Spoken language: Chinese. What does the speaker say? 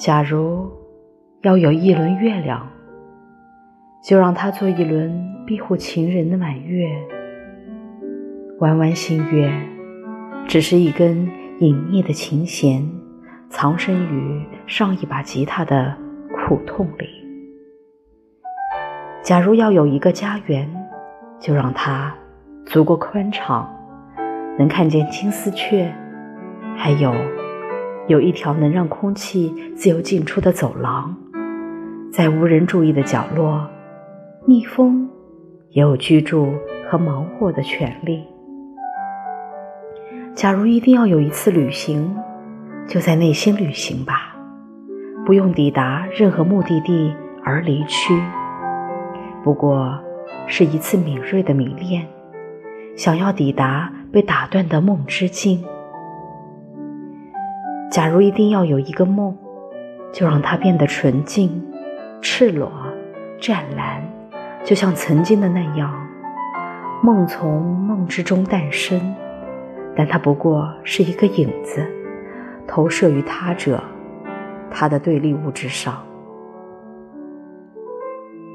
假如要有一轮月亮，就让它做一轮庇护情人的满月。弯弯新月，只是一根隐匿的琴弦，藏身于上一把吉他的苦痛里。假如要有一个家园，就让它足够宽敞，能看见金丝雀，还有。有一条能让空气自由进出的走廊，在无人注意的角落，蜜蜂也有居住和忙活的权利。假如一定要有一次旅行，就在内心旅行吧，不用抵达任何目的地而离去。不过是一次敏锐的迷恋，想要抵达被打断的梦之境。假如一定要有一个梦，就让它变得纯净、赤裸、湛蓝，就像曾经的那样。梦从梦之中诞生，但它不过是一个影子，投射于他者、他的对立物之上。